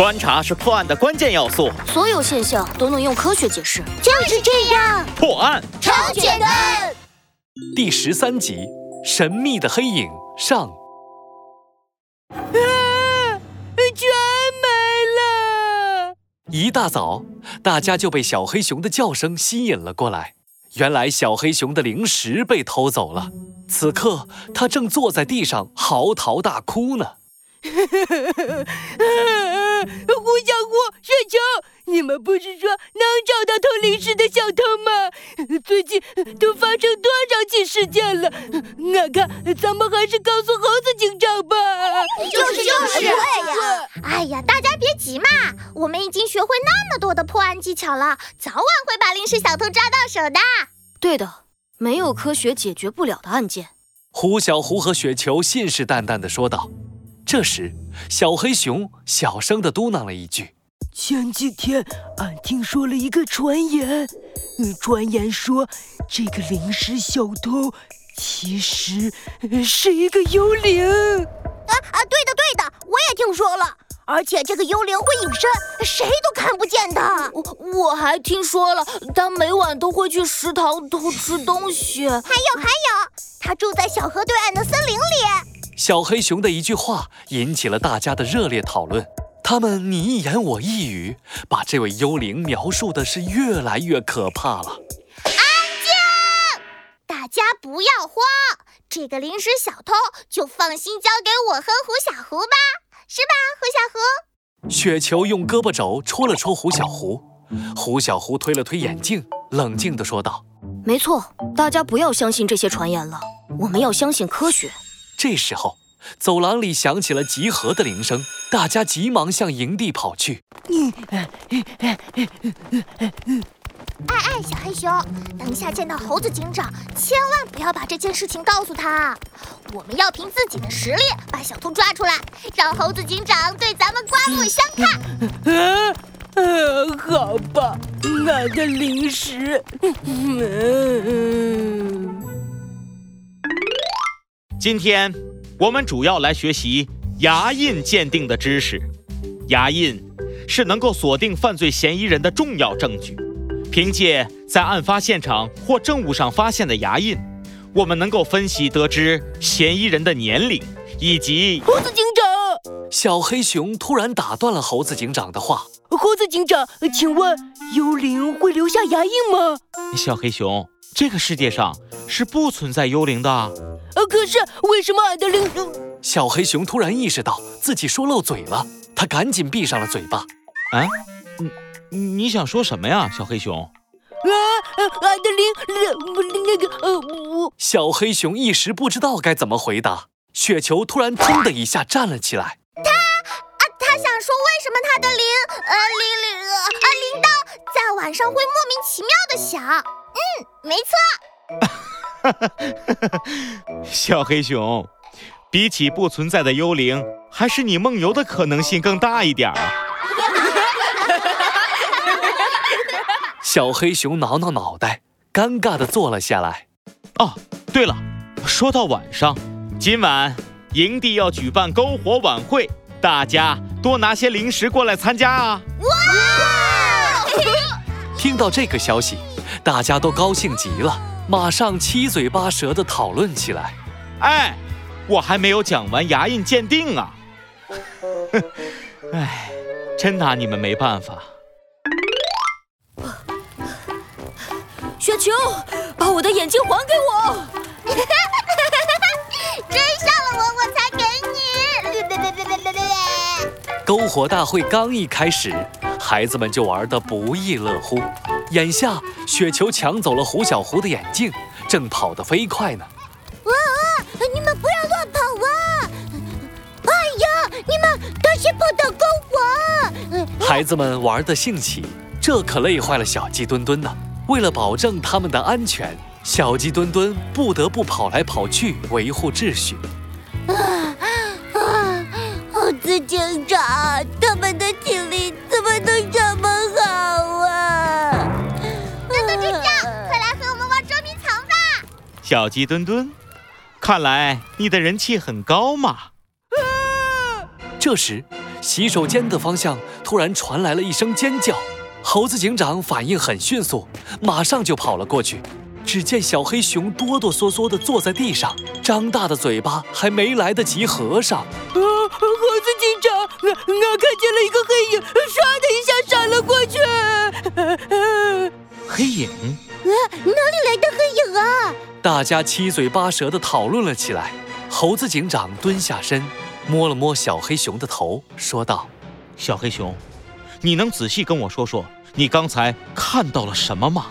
观察是破案的关键要素。所有现象都能用科学解释，就是这样。破案超简单。第十三集：神秘的黑影上。啊！全没了！一大早，大家就被小黑熊的叫声吸引了过来。原来，小黑熊的零食被偷走了。此刻，它正坐在地上嚎啕大哭呢。你们不是说能找到偷零食的小偷吗？最近都发生多少起事件了？我看咱们还是告诉猴子警长吧。就是就是。哎呀，大家别急嘛，我们已经学会那么多的破案技巧了，早晚会把零食小偷抓到手的。对的，没有科学解决不了的案件。胡小胡和雪球信誓旦旦地说道。这时，小黑熊小声地嘟囔了一句：“前几天俺听说了一个传言，传言说这个零食小偷其实是一个幽灵。”啊啊，对的对的，我也听说了。而且这个幽灵会隐身，谁都看不见的。我我还听说了，他每晚都会去食堂偷吃东西。还有还有，他住在小河对岸的森林里。小黑熊的一句话引起了大家的热烈讨论，他们你一言我一语，把这位幽灵描述的是越来越可怕了。安静！大家不要慌，这个零食小偷就放心交给我和胡小胡吧，是吧，胡小胡？雪球用胳膊肘戳了戳胡小胡，胡小胡推了推眼镜，冷静地说道：“没错，大家不要相信这些传言了，我们要相信科学。”这时候，走廊里响起了集合的铃声，大家急忙向营地跑去。哎哎，小黑熊，等下见到猴子警长，千万不要把这件事情告诉他。我们要凭自己的实力把小偷抓出来，让猴子警长对咱们刮目相看。啊，呃，好吧，俺的零食。今天我们主要来学习牙印鉴定的知识。牙印是能够锁定犯罪嫌疑人的重要证据。凭借在案发现场或证物上发现的牙印，我们能够分析得知嫌疑人的年龄以及。猴子警长，小黑熊突然打断了猴子警长的话。猴子警长，请问幽灵会留下牙印吗？小黑熊，这个世界上是不存在幽灵的。呃，可是为什么俺的灵？小黑熊突然意识到自己说漏嘴了，他赶紧闭上了嘴巴。啊，你你想说什么呀，小黑熊？啊，俺的灵，那个呃，我小黑熊一时不知道该怎么回答。雪球突然砰的一下站了起来。他啊，他想说为什么他的铃呃铃铃啊铃铛在晚上会莫名其妙的响？嗯，没错。哈哈，小黑熊，比起不存在的幽灵，还是你梦游的可能性更大一点啊！小黑熊挠挠脑袋，尴尬地坐了下来。哦，对了，说到晚上，今晚营地要举办篝火晚会，大家多拿些零食过来参加啊！哇！听到这个消息，大家都高兴极了。马上七嘴八舌地讨论起来。哎，我还没有讲完牙印鉴定啊！哎，真拿你们没办法。雪球，把我的眼睛还给我！追上了我，我才给你。篝火大会刚一开始，孩子们就玩得不亦乐乎。眼下，雪球抢走了胡小胡的眼镜，正跑得飞快呢。哇啊！你们不要乱跑啊！哎呀，你们当心碰到过我！孩子们玩得兴起，这可累坏了小鸡墩墩呢。为了保证他们的安全，小鸡墩墩不得不跑来跑去维护秩序。啊啊！猴子警长，小鸡墩墩，看来你的人气很高嘛。啊这时，洗手间的方向突然传来了一声尖叫。猴子警长反应很迅速，马上就跑了过去。只见小黑熊哆哆嗦嗦地坐在地上，张大的嘴巴还没来得及合上。啊，猴子警长，我我看见了一个黑影，唰的一下闪了过去。黑影啊？大家七嘴八舌地讨论了起来。猴子警长蹲下身，摸了摸小黑熊的头，说道：“小黑熊，你能仔细跟我说说，你刚才看到了什么吗？”